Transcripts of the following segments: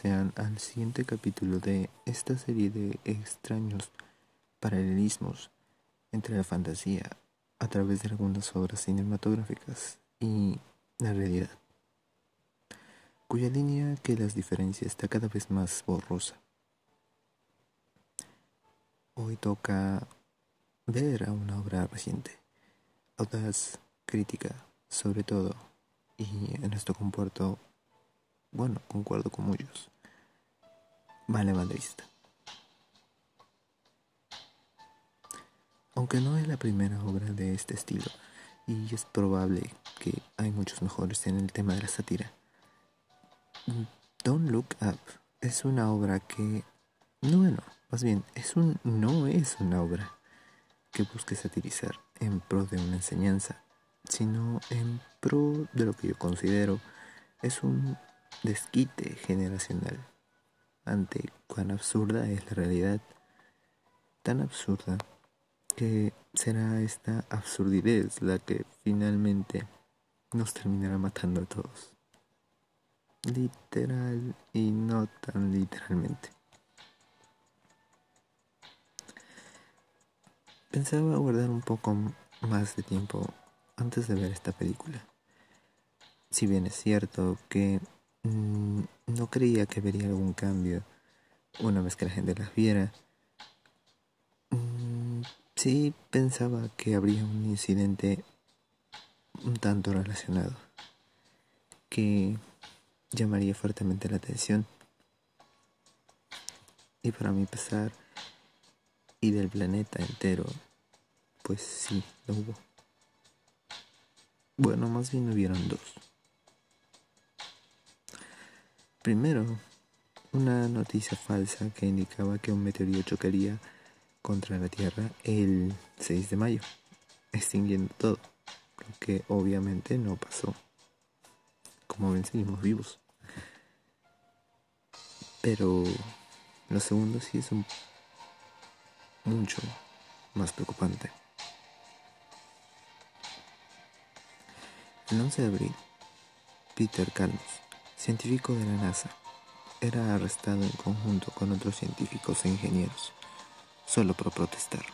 sean al siguiente capítulo de esta serie de extraños paralelismos entre la fantasía a través de algunas obras cinematográficas y la realidad, cuya línea que las diferencia está cada vez más borrosa. Hoy toca ver a una obra reciente, audaz, crítica, sobre todo, y en esto comporto bueno, concuerdo con muchos. Vale madrista. Aunque no es la primera obra de este estilo, y es probable que hay muchos mejores en el tema de la sátira, Don't Look Up es una obra que, no bueno, más bien, es un, no es una obra que busque satirizar en pro de una enseñanza, sino en pro de lo que yo considero es un desquite generacional ante cuán absurda es la realidad, tan absurda que será esta absurdidad la que finalmente nos terminará matando a todos. Literal y no tan literalmente. Pensaba guardar un poco más de tiempo antes de ver esta película. Si bien es cierto que Mm, no creía que vería algún cambio una vez que la gente las viera. Mm, sí pensaba que habría un incidente un tanto relacionado que llamaría fuertemente la atención. Y para mi pesar y del planeta entero, pues sí, lo hubo. Bueno, más bien hubieron dos. Primero, una noticia falsa que indicaba que un meteorito chocaría contra la Tierra el 6 de mayo, extinguiendo todo, lo que obviamente no pasó. Como ven, seguimos vivos. Pero lo segundo sí es un mucho más preocupante. El 11 de abril, Peter Calmus científico de la NASA, era arrestado en conjunto con otros científicos e ingenieros, solo por protestar.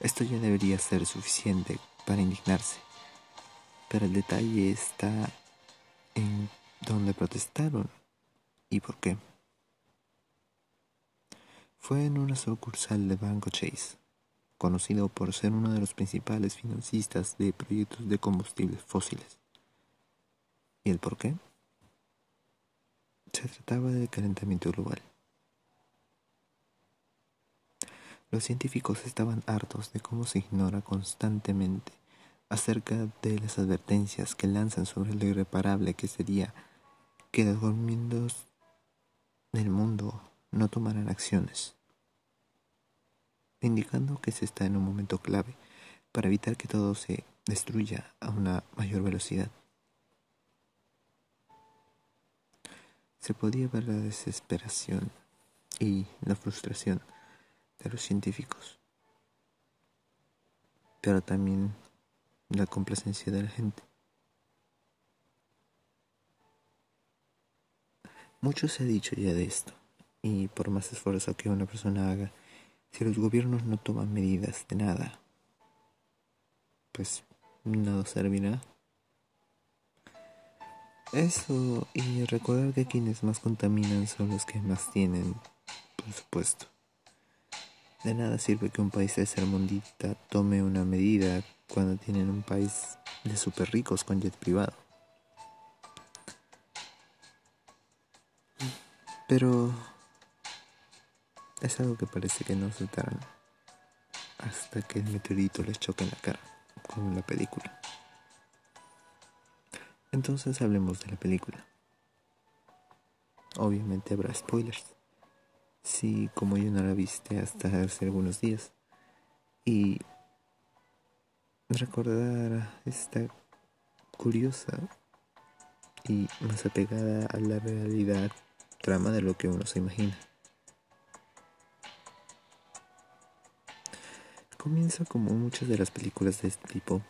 Esto ya debería ser suficiente para indignarse, pero el detalle está en dónde protestaron y por qué. Fue en una sucursal de Banco Chase, conocido por ser uno de los principales financistas de proyectos de combustibles fósiles. ¿Y el por qué? Se trataba del calentamiento global. Los científicos estaban hartos de cómo se ignora constantemente acerca de las advertencias que lanzan sobre lo irreparable que sería que los gobiernos del mundo no tomaran acciones, indicando que se está en un momento clave para evitar que todo se destruya a una mayor velocidad. Se podía ver la desesperación y la frustración de los científicos, pero también la complacencia de la gente. Mucho se ha dicho ya de esto, y por más esfuerzo que una persona haga, si los gobiernos no toman medidas de nada, pues no servirá. Eso, y recordar que quienes más contaminan son los que más tienen, por supuesto. De nada sirve que un país de mundita tome una medida cuando tienen un país de super ricos con jet privado. Pero es algo que parece que no aceptarán hasta que el meteorito les choque en la cara, como en la película. Entonces hablemos de la película. Obviamente habrá spoilers. Si como yo no la viste hasta hace algunos días. Y recordar esta curiosa y más apegada a la realidad trama de lo que uno se imagina. Comienza como muchas de las películas de este tipo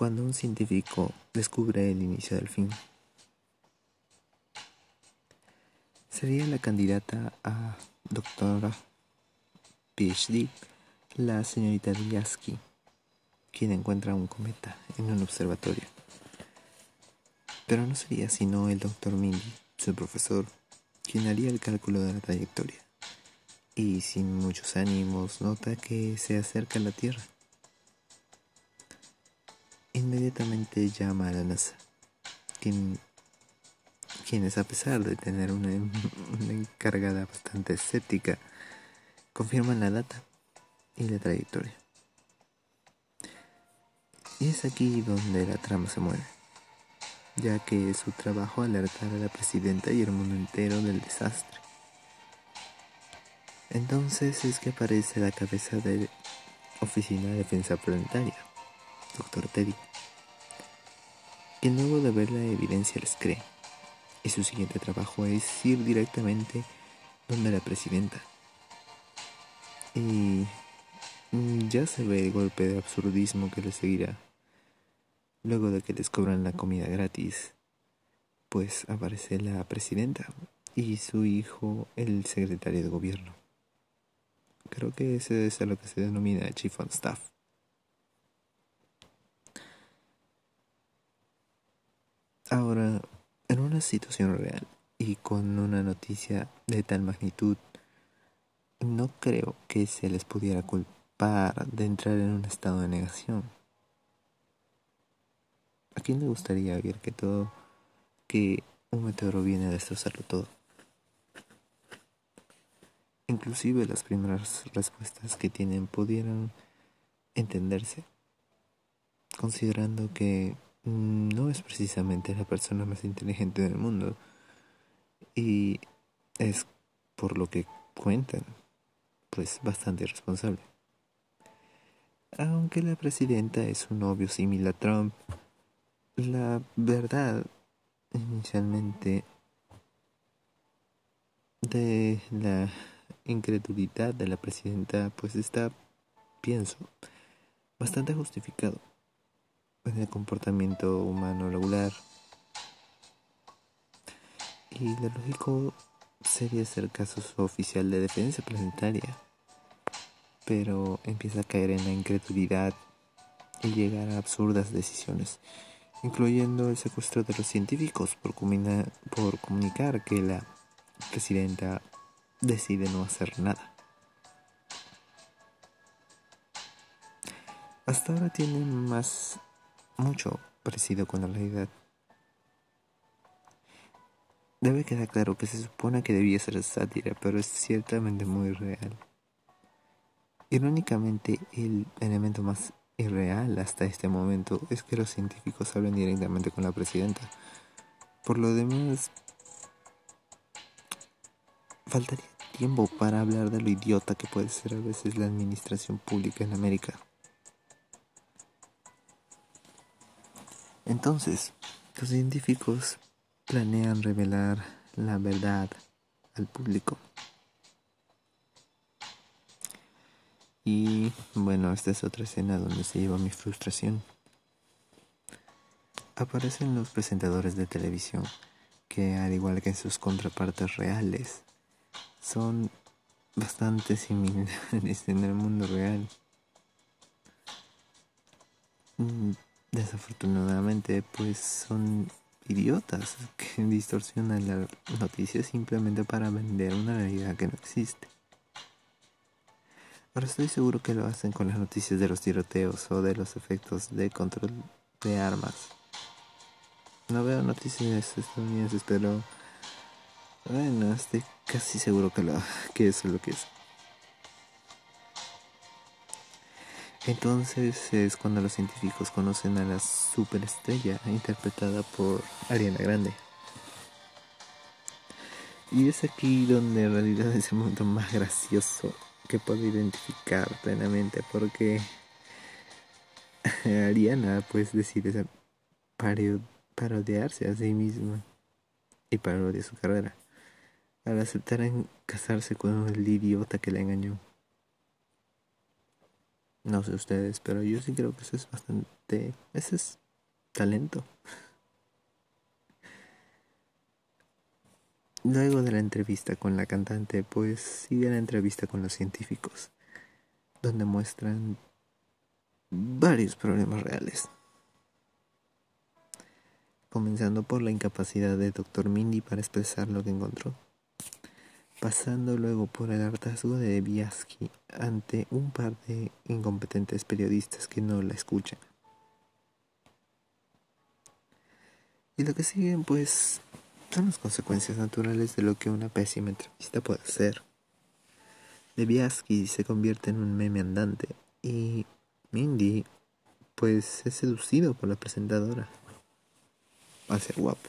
cuando un científico descubre el inicio del fin. Sería la candidata a doctora PhD, la señorita Diaski, quien encuentra un cometa en un observatorio. Pero no sería sino el doctor Mindy, su profesor, quien haría el cálculo de la trayectoria. Y sin muchos ánimos nota que se acerca a la Tierra. Inmediatamente llama a la NASA, quien quienes a pesar de tener una, encargada bastante escéptica, confirman la data y la trayectoria. Y es aquí donde la trama se mueve, ya que es su trabajo alertar a la presidenta y el mundo entero del desastre. Entonces es que aparece la cabeza de Oficina de Defensa Planetaria, Dr. Teddy, quien luego de ver la evidencia les cree y su siguiente trabajo es ir directamente donde la presidenta. Y ya se ve el golpe de absurdismo que le seguirá. Luego de que les cobran la comida gratis, pues aparece la presidenta y su hijo, el secretario de gobierno. Creo que ese es a lo que se denomina Chief of Staff. Ahora, en una situación real y con una noticia de tal magnitud, no creo que se les pudiera culpar de entrar en un estado de negación. ¿A quién le gustaría ver que todo, que un meteoro viene a destrozarlo todo? Inclusive las primeras respuestas que tienen pudieran entenderse, considerando que no es precisamente la persona más inteligente del mundo y es por lo que cuentan pues bastante irresponsable. Aunque la presidenta es un novio similar a Trump, la verdad inicialmente de la incredulidad de la presidenta pues está, pienso, bastante justificado en el comportamiento humano regular. Y lo lógico sería ser caso oficial de defensa planetaria, pero empieza a caer en la incredulidad y llegar a absurdas decisiones, incluyendo el secuestro de los científicos por, por comunicar que la presidenta decide no hacer nada. Hasta ahora tiene más mucho parecido con la realidad. Debe quedar claro que se supone que debía ser sátira, pero es ciertamente muy real. Irónicamente, el elemento más irreal hasta este momento es que los científicos hablan directamente con la presidenta. Por lo demás, faltaría tiempo para hablar de lo idiota que puede ser a veces la administración pública en América. Entonces, los científicos planean revelar la verdad al público. Y bueno, esta es otra escena donde se lleva mi frustración. Aparecen los presentadores de televisión, que al igual que sus contrapartes reales, son bastante similares en el mundo real. Desafortunadamente pues son idiotas que distorsionan la noticia simplemente para vender una realidad que no existe. Ahora estoy seguro que lo hacen con las noticias de los tiroteos o de los efectos de control de armas. No veo noticias estadounidenses, pero bueno, estoy casi seguro que, lo, que eso es lo que es. Entonces es cuando los científicos conocen a la superestrella interpretada por Ariana Grande. Y es aquí donde en realidad es el momento más gracioso que puedo identificar plenamente porque Ariana pues decide parodiarse a sí misma y parodiar su carrera al aceptar en casarse con el idiota que la engañó. No sé ustedes, pero yo sí creo que eso es bastante... Ese es talento. Luego de la entrevista con la cantante, pues sigue la entrevista con los científicos, donde muestran varios problemas reales. Comenzando por la incapacidad de Dr. Mindy para expresar lo que encontró, pasando luego por el hartazgo de Biaski ante un par de incompetentes periodistas que no la escuchan. Y lo que siguen, pues, son las consecuencias naturales de lo que una pésima entrevista puede hacer. Debiaski se convierte en un meme andante y Mindy pues es seducido por la presentadora a ser guapo.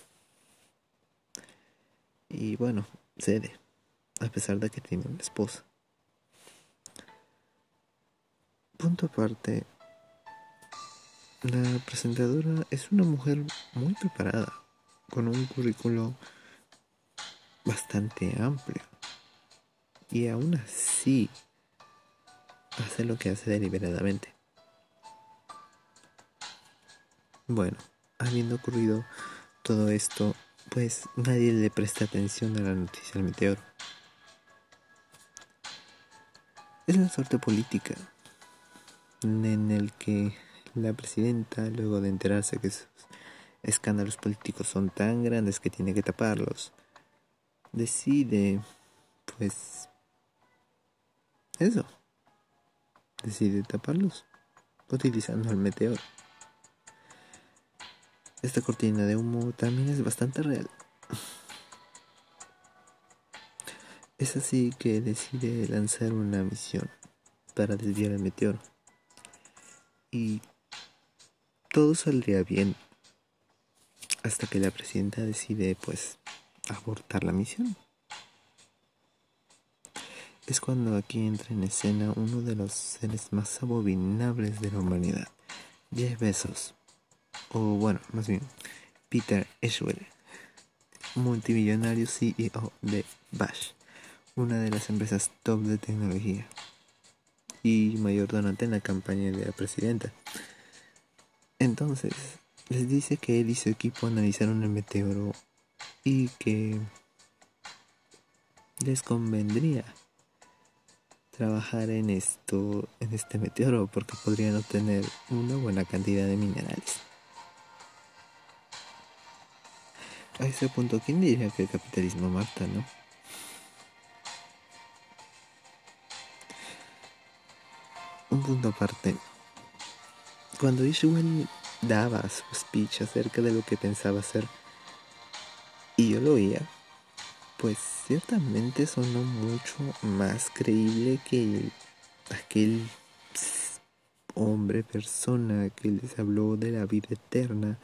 Y bueno, cede, a pesar de que tiene una esposa. Punto aparte, la presentadora es una mujer muy preparada con un currículo bastante amplio. Y aún así hace lo que hace deliberadamente. Bueno, habiendo ocurrido todo esto, pues nadie le presta atención a la noticia del meteoro. Es la suerte política en el que la presidenta, luego de enterarse que escándalos políticos son tan grandes que tiene que taparlos, decide, pues, eso, decide taparlos utilizando el meteoro. Esta cortina de humo también es bastante real. Es así que decide lanzar una misión para desviar el meteoro. Y todo saldría bien hasta que la presidenta decide pues abortar la misión. Es cuando aquí entra en escena uno de los seres más abominables de la humanidad, Jeff Bezos, o bueno, más bien, Peter Eschwell, multimillonario CEO de Bash, una de las empresas top de tecnología y mayor donante en la campaña de la presidenta. Entonces, les dice que él y su equipo analizaron el meteoro y que les convendría trabajar en esto, en este meteoro, porque podrían obtener una buena cantidad de minerales. A ese punto, ¿quién diría que el capitalismo mata, no? Un punto aparte. Cuando Ishwell daba su speech acerca de lo que pensaba hacer y yo lo oía, pues ciertamente sonó mucho más creíble que aquel hombre, persona que les habló de la vida eterna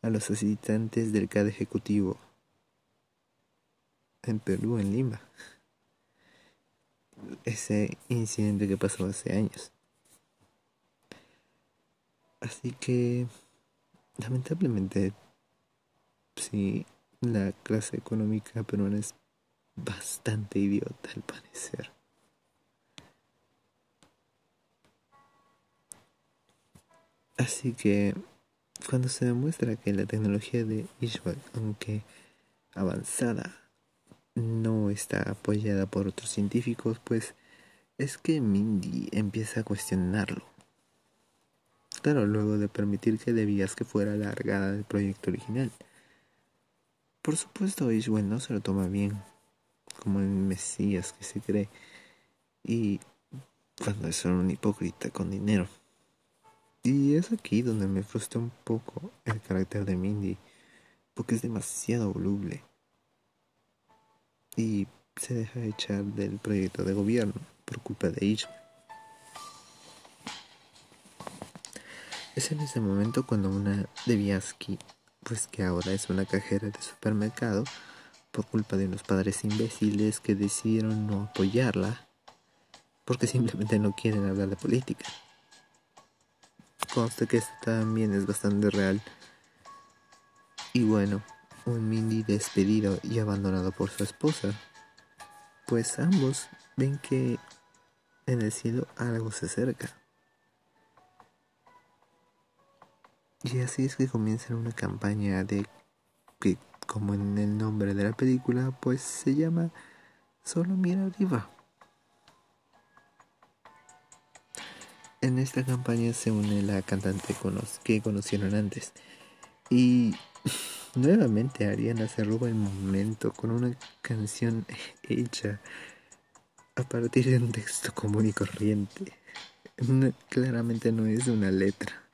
a los asistentes del CAD ejecutivo en Perú, en Lima. Ese incidente que pasó hace años. Así que, lamentablemente, sí, la clase económica peruana es bastante idiota al parecer. Así que, cuando se demuestra que la tecnología de Ishwal, aunque avanzada, no está apoyada por otros científicos, pues es que Mindy empieza a cuestionarlo Luego de permitir que debías que fuera alargada del proyecto original. Por supuesto, Ishwell no se lo toma bien, como el Mesías que se cree, y cuando es solo un hipócrita con dinero. Y es aquí donde me frustra un poco el carácter de Mindy, porque es demasiado voluble. Y se deja echar del proyecto de gobierno por culpa de Ishwell. Es en ese momento cuando una Debiaski, pues que ahora es una cajera de supermercado, por culpa de unos padres imbéciles que decidieron no apoyarla, porque simplemente no quieren hablar de política. Consta que esto también es bastante real. Y bueno, un mini despedido y abandonado por su esposa, pues ambos ven que en el cielo algo se acerca. Y así es que comienzan una campaña de que, como en el nombre de la película, pues se llama Solo mira arriba. En esta campaña se une la cantante que conocieron antes. Y nuevamente Ariana se roba el momento con una canción hecha a partir de un texto común y corriente. claramente no es una letra.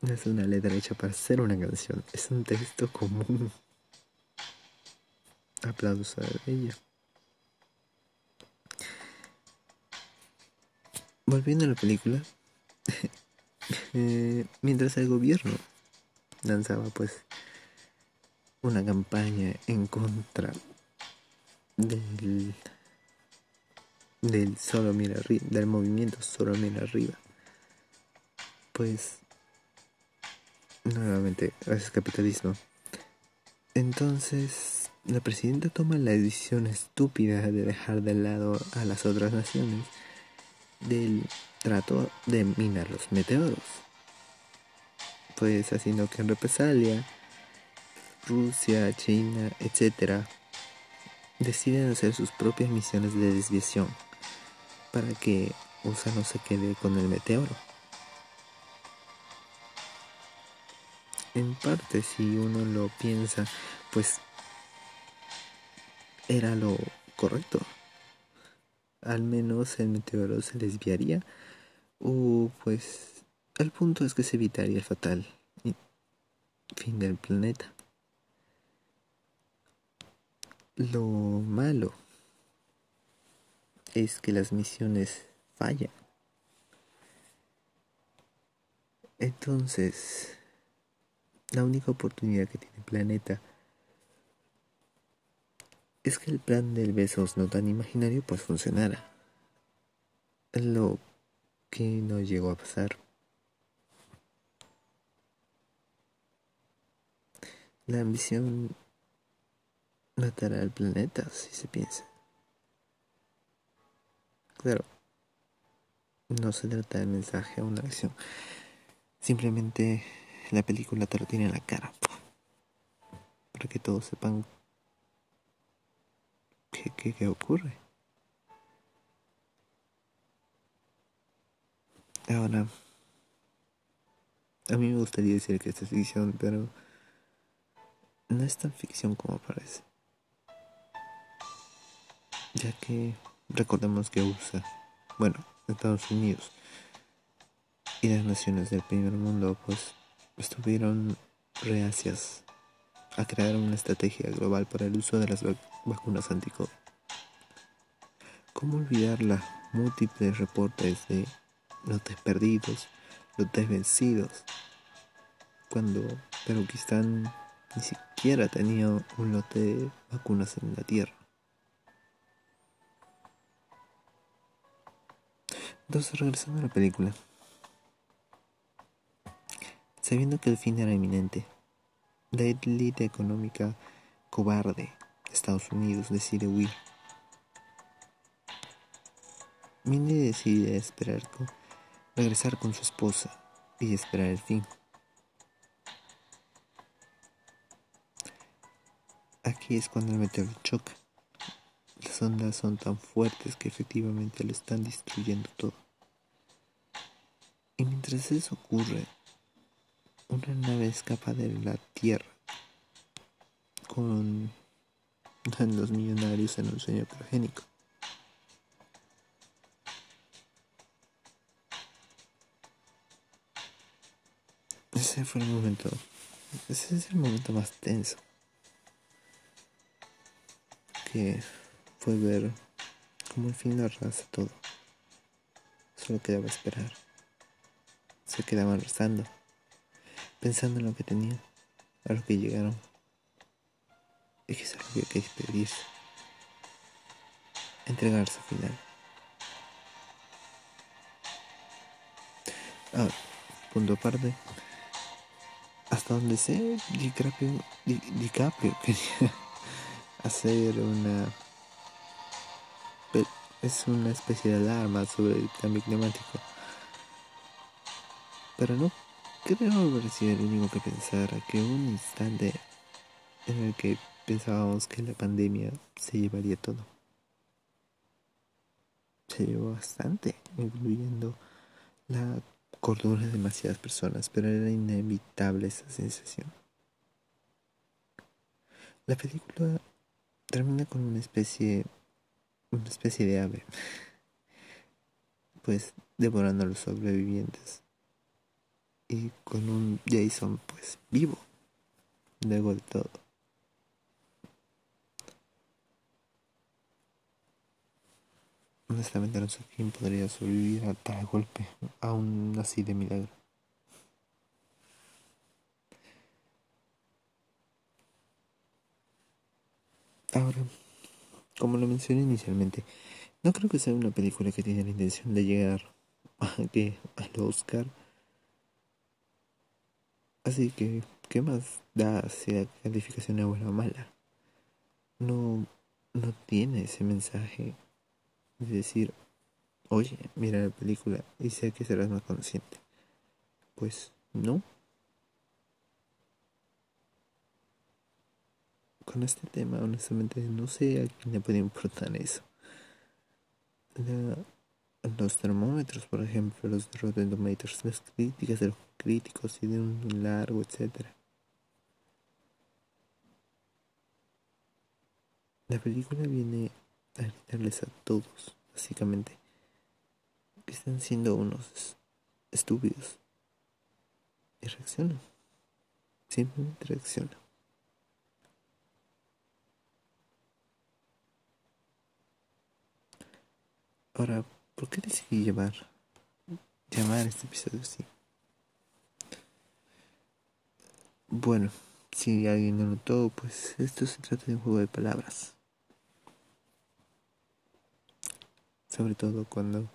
No es una letra hecha para ser una canción, es un texto común. Aplausos a ella. Volviendo a la película, eh, mientras el gobierno lanzaba pues una campaña en contra del del solo mira arriba, del movimiento solo mira arriba, pues nuevamente, es capitalismo. Entonces, la presidenta toma la decisión estúpida de dejar de lado a las otras naciones del trato de minar los meteoros. Pues haciendo que en represalia Rusia, China, etc. deciden hacer sus propias misiones de desviación para que USA no se quede con el meteoro. En parte si uno lo piensa, pues era lo correcto. Al menos el meteoro se desviaría o pues el punto es que se evitaría el fatal fin del planeta. Lo malo es que las misiones fallan. Entonces, la única oportunidad que tiene el planeta es que el plan del besos no tan imaginario pues funcionara. Lo que no llegó a pasar. La ambición matará al planeta, si se piensa. Claro, no se trata de mensaje a una acción. Simplemente la película te lo tiene en la cara. Para que todos sepan qué, qué, ocurre. Ahora, a mí me gustaría decir que esta es ficción, pero no es tan ficción como parece. Ya que recordemos que USA, bueno, Estados Unidos y las naciones del primer mundo, pues estuvieron reacias a crear una estrategia global para el uso de las vacunas anti-COVID. ¿Cómo olvidar los múltiples reportes de lotes perdidos, lotes vencidos, cuando Perukistán ni siquiera tenía un lote de vacunas en la Tierra? Entonces, regresando a la película. Sabiendo que el fin era inminente, la élite económica cobarde de Estados Unidos decide huir. Mindy decide esperar regresar con su esposa y esperar el fin. Aquí es cuando el meteoro choca. Las ondas son tan fuertes que efectivamente lo están destruyendo todo. Y mientras eso ocurre, una nave escapa de la Tierra con los millonarios en un sueño progénico. Ese fue el momento, ese es el momento más tenso que fue ver cómo al fin lo arrasa todo. Solo quedaba esperar. Se quedaban rezando pensando en lo que tenían, a lo que llegaron. Y que se había que despedirse, entregarse al final. Ahora, punto aparte, hasta donde sé, DiCaprio, DiCaprio quería hacer una es una especie de alarma sobre el cambio climático pero no creo haber sido el único que pensara que un instante en el que pensábamos que la pandemia se llevaría todo. Se llevó bastante, incluyendo la cordura de demasiadas personas, pero era inevitable esa sensación. La película termina con una especie una especie de ave pues devorando a los sobrevivientes y con un Jason pues vivo luego de todo honestamente no sé quién podría sobrevivir a tal golpe aún así de milagro ahora como lo mencioné inicialmente, no creo que sea una película que tiene la intención de llegar a que, al Oscar. Así que, ¿qué más da si la calificación es buena o mala? No, no tiene ese mensaje de decir, oye, mira la película y sé que serás más consciente. Pues no. con este tema, honestamente, no sé a quién le puede importar eso. Los termómetros, por ejemplo, los Tomatoes, las críticas de los críticos y de un largo, etcétera. La película viene a gritarles a todos, básicamente, que están siendo unos estúpidos. Y reaccionan. Simplemente reaccionan. Ahora, ¿por qué decidí llevar, llamar este episodio así? Bueno, si alguien lo notó, pues esto se trata de un juego de palabras. Sobre todo cuando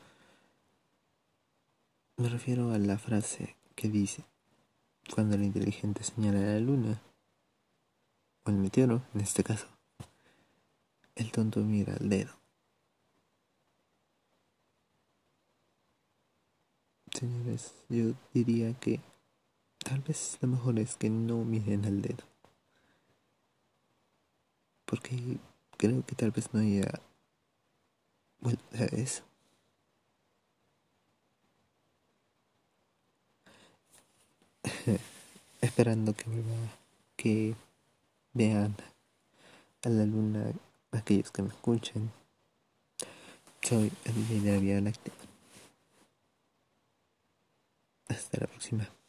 me refiero a la frase que dice, cuando el inteligente señala a la luna, o el meteoro, en este caso, el tonto mira al dedo. Señores, yo diría que tal vez lo mejor es que no miren al dedo. Porque creo que tal vez no haya vuelta a eso. Esperando que que vean a la luna aquellos que me escuchen. Soy el de Hasta la próxima.